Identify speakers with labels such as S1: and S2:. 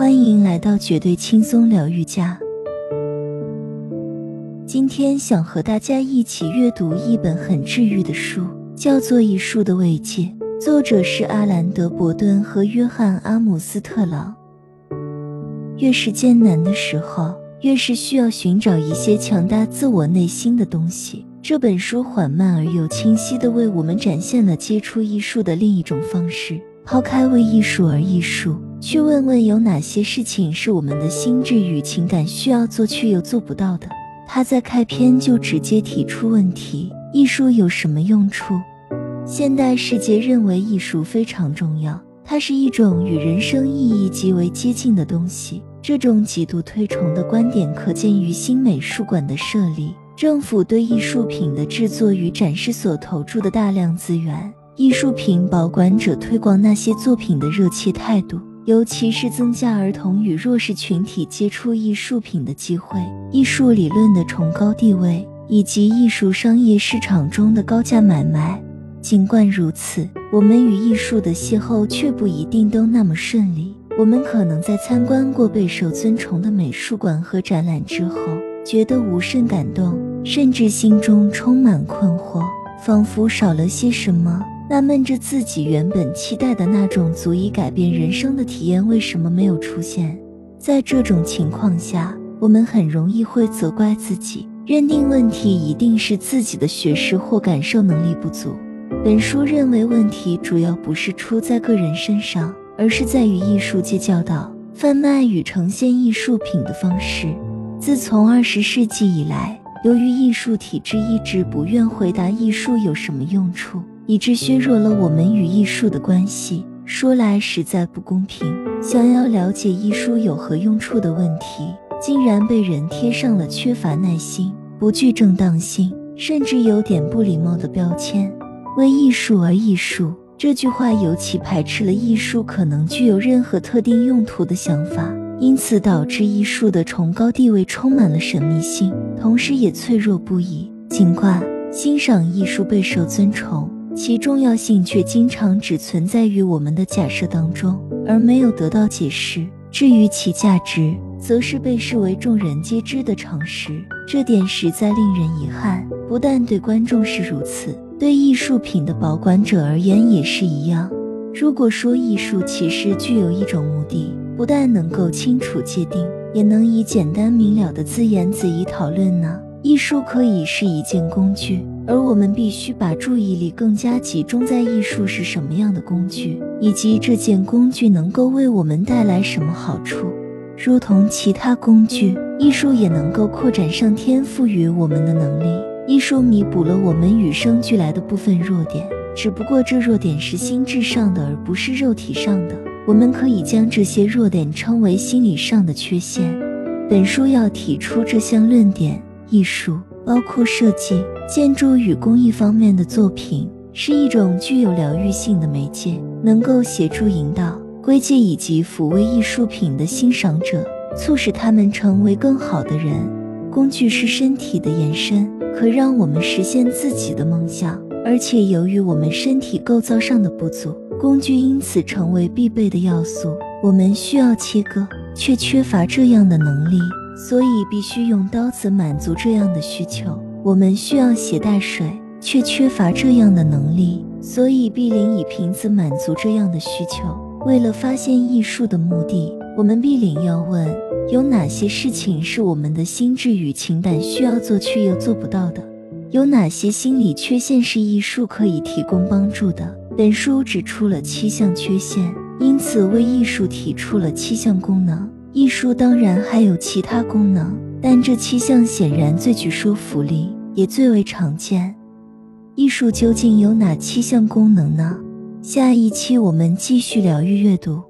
S1: 欢迎来到绝对轻松疗愈家。今天想和大家一起阅读一本很治愈的书，叫做《艺术的慰藉》，作者是阿兰德·伯顿和约翰·阿姆斯特朗。越是艰难的时候，越是需要寻找一些强大自我内心的东西。这本书缓慢而又清晰地为我们展现了接触艺术的另一种方式。抛开为艺术而艺术，去问问有哪些事情是我们的心智与情感需要做却又做不到的。他在开篇就直接提出问题：艺术有什么用处？现代世界认为艺术非常重要，它是一种与人生意义极为接近的东西。这种极度推崇的观点可见于新美术馆的设立。政府对艺术品的制作与展示所投注的大量资源，艺术品保管者推广那些作品的热切态度，尤其是增加儿童与弱势群体接触艺术品的机会，艺术理论的崇高地位，以及艺术商业市场中的高价买卖。尽管如此，我们与艺术的邂逅却不一定都那么顺利。我们可能在参观过备受尊崇的美术馆和展览之后，觉得无甚感动。甚至心中充满困惑，仿佛少了些什么。纳闷着自己原本期待的那种足以改变人生的体验为什么没有出现。在这种情况下，我们很容易会责怪自己，认定问题一定是自己的学识或感受能力不足。本书认为问题主要不是出在个人身上，而是在于艺术界教导、贩卖与呈现艺术品的方式。自从二十世纪以来。由于艺术体制一直不愿回答艺术有什么用处，以致削弱了我们与艺术的关系。说来实在不公平，想要了解艺术有何用处的问题，竟然被人贴上了缺乏耐心、不具正当性，甚至有点不礼貌的标签。为艺术而艺术这句话尤其排斥了艺术可能具有任何特定用途的想法。因此，导致艺术的崇高地位充满了神秘性，同时也脆弱不已。尽管欣赏艺术备受尊崇，其重要性却经常只存在于我们的假设当中，而没有得到解释。至于其价值，则是被视为众人皆知的常识。这点实在令人遗憾。不但对观众是如此，对艺术品的保管者而言也是一样。如果说艺术其实具有一种目的，不但能够清楚界定，也能以简单明了的字眼子以讨论呢。艺术可以是一件工具，而我们必须把注意力更加集中在艺术是什么样的工具，以及这件工具能够为我们带来什么好处。如同其他工具，艺术也能够扩展上天赋予我们的能力。艺术弥补了我们与生俱来的部分弱点，只不过这弱点是心智上的，而不是肉体上的。我们可以将这些弱点称为心理上的缺陷。本书要提出这项论点：艺术，包括设计、建筑与工艺方面的作品，是一种具有疗愈性的媒介，能够协助引导、归结以及抚慰艺术品的欣赏者，促使他们成为更好的人。工具是身体的延伸，可让我们实现自己的梦想，而且由于我们身体构造上的不足。工具因此成为必备的要素。我们需要切割，却缺乏这样的能力，所以必须用刀子满足这样的需求。我们需要携带水，却缺乏这样的能力，所以必领以瓶子满足这样的需求。为了发现艺术的目的，我们必领要问：有哪些事情是我们的心智与情感需要做却又做不到的？有哪些心理缺陷是艺术可以提供帮助的？本书指出了七项缺陷，因此为艺术提出了七项功能。艺术当然还有其他功能，但这七项显然最具说服力，也最为常见。艺术究竟有哪七项功能呢？下一期我们继续疗愈阅读。